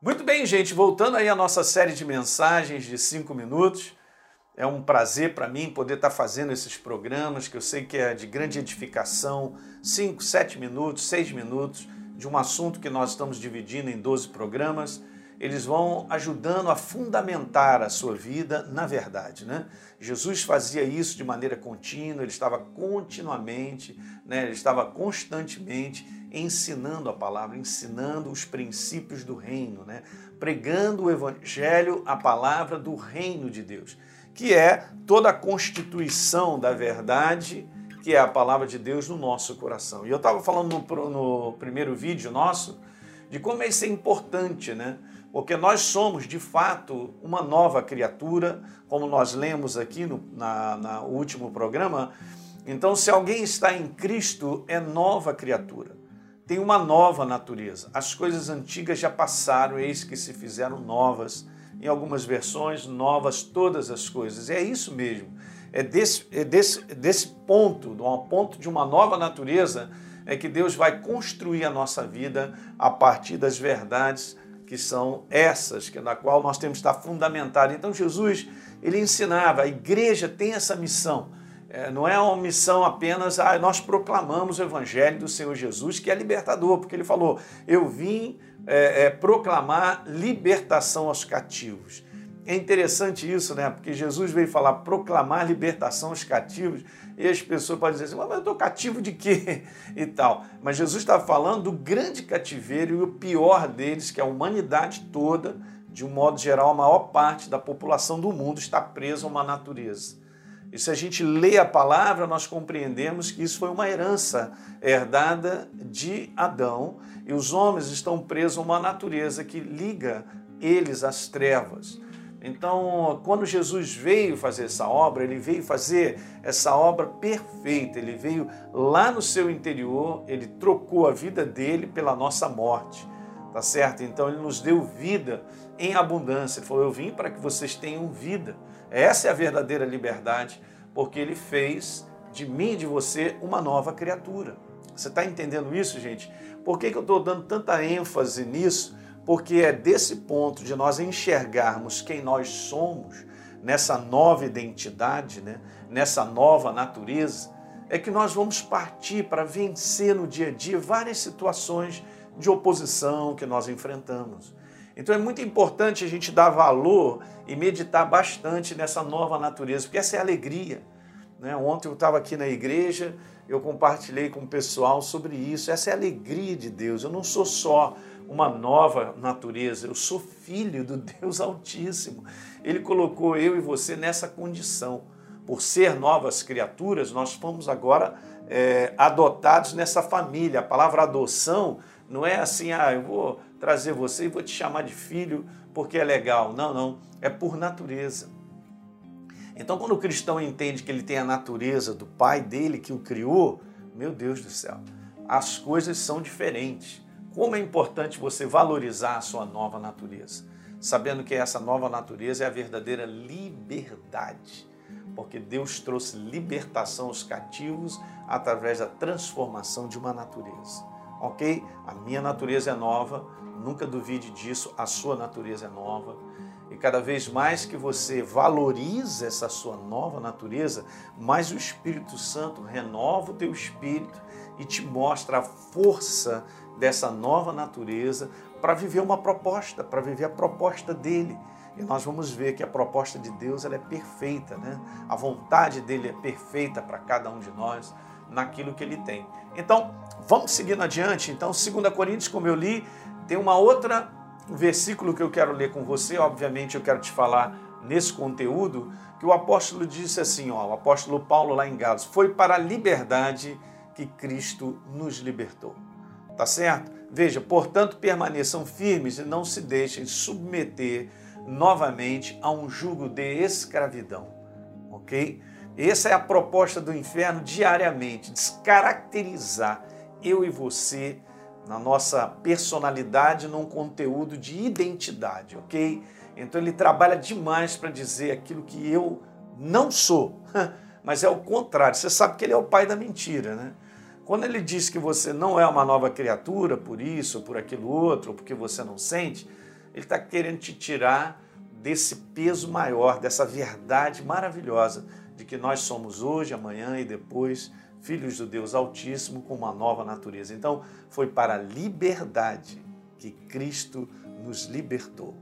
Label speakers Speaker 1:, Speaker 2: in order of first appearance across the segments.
Speaker 1: Muito bem, gente, voltando aí à nossa série de mensagens de cinco minutos. É um prazer para mim poder estar tá fazendo esses programas que eu sei que é de grande edificação, cinco, sete minutos, seis minutos, de um assunto que nós estamos dividindo em 12 programas. Eles vão ajudando a fundamentar a sua vida na verdade, né? Jesus fazia isso de maneira contínua, ele estava continuamente, né? ele estava constantemente ensinando a palavra, ensinando os princípios do reino, né? pregando o evangelho, a palavra do reino de Deus, que é toda a constituição da verdade, que é a palavra de Deus no nosso coração. E eu estava falando no, no, primeiro vídeo nosso de como isso é importante, né? Porque nós somos, de fato, uma nova criatura, como nós lemos aqui no na, na último programa. Então, se alguém está em Cristo, é nova criatura tem uma nova natureza. As coisas antigas já passaram, eis que se fizeram novas. Em algumas versões, novas todas as coisas. É isso mesmo. É desse, é desse, desse ponto, um ponto de uma nova natureza, é que Deus vai construir a nossa vida a partir das verdades que são essas, que na qual nós temos que estar fundamentado. Então Jesus, ele ensinava, a igreja tem essa missão é, não é uma missão apenas, ah, nós proclamamos o Evangelho do Senhor Jesus, que é libertador, porque ele falou: Eu vim é, é, proclamar libertação aos cativos. É interessante isso, né? Porque Jesus veio falar proclamar libertação aos cativos, e as pessoas podem dizer assim, mas eu estou cativo de quê? E tal. Mas Jesus está falando do grande cativeiro e o pior deles, que é a humanidade toda, de um modo geral, a maior parte da população do mundo está presa a uma natureza. E se a gente lê a palavra, nós compreendemos que isso foi uma herança herdada de Adão e os homens estão presos a uma natureza que liga eles às trevas. Então, quando Jesus veio fazer essa obra, ele veio fazer essa obra perfeita, ele veio lá no seu interior, ele trocou a vida dele pela nossa morte, tá certo? Então, ele nos deu vida em abundância. Ele falou: Eu vim para que vocês tenham vida. Essa é a verdadeira liberdade, porque ele fez de mim e de você uma nova criatura. Você está entendendo isso, gente? Por que, que eu estou dando tanta ênfase nisso? Porque é desse ponto de nós enxergarmos quem nós somos, nessa nova identidade, né? nessa nova natureza, é que nós vamos partir para vencer no dia a dia várias situações de oposição que nós enfrentamos. Então é muito importante a gente dar valor e meditar bastante nessa nova natureza, porque essa é a alegria. Né? Ontem eu estava aqui na igreja, eu compartilhei com o pessoal sobre isso. Essa é a alegria de Deus. Eu não sou só uma nova natureza, eu sou filho do Deus Altíssimo. Ele colocou eu e você nessa condição. Por ser novas criaturas, nós fomos agora é, adotados nessa família. A palavra adoção não é assim, ah, eu vou trazer você e vou te chamar de filho porque é legal. Não, não. É por natureza. Então, quando o cristão entende que ele tem a natureza do pai dele que o criou, meu Deus do céu, as coisas são diferentes. Como é importante você valorizar a sua nova natureza, sabendo que essa nova natureza é a verdadeira liberdade, porque Deus trouxe libertação aos cativos através da transformação de uma natureza. Ok? A minha natureza é nova, nunca duvide disso, a sua natureza é nova. E cada vez mais que você valoriza essa sua nova natureza, mais o Espírito Santo renova o teu espírito e te mostra a força dessa nova natureza para viver uma proposta, para viver a proposta dele. E nós vamos ver que a proposta de Deus ela é perfeita, né? A vontade dele é perfeita para cada um de nós naquilo que ele tem. Então, vamos seguindo adiante. Então, 2 Coríntios, como eu li, tem uma outra versículo que eu quero ler com você, obviamente eu quero te falar nesse conteúdo, que o apóstolo disse assim, ó, o apóstolo Paulo lá em Gálatas, foi para a liberdade que Cristo nos libertou. Tá certo? Veja, portanto, permaneçam firmes e não se deixem submeter novamente a um jugo de escravidão. OK? Essa é a proposta do inferno diariamente, descaracterizar eu e você na nossa personalidade, num conteúdo de identidade, ok? Então ele trabalha demais para dizer aquilo que eu não sou, mas é o contrário. Você sabe que ele é o pai da mentira, né? Quando ele diz que você não é uma nova criatura por isso, por aquilo outro, porque você não sente, Ele está querendo te tirar desse peso maior, dessa verdade maravilhosa de que nós somos hoje, amanhã e depois filhos do Deus Altíssimo com uma nova natureza. Então, foi para a liberdade que Cristo nos libertou.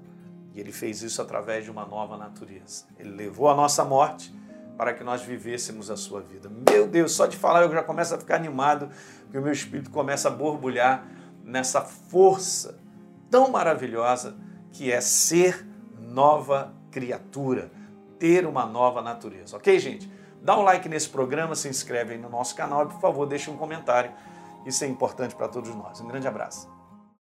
Speaker 1: E ele fez isso através de uma nova natureza. Ele levou a nossa morte para que nós vivêssemos a sua vida. Meu Deus, só de falar eu já começo a ficar animado, porque o meu espírito começa a borbulhar nessa força tão maravilhosa que é ser nova criatura, ter uma nova natureza. Ok, gente? Dá um like nesse programa, se inscreve aí no nosso canal e, por favor, deixe um comentário. Isso é importante para todos nós. Um grande abraço.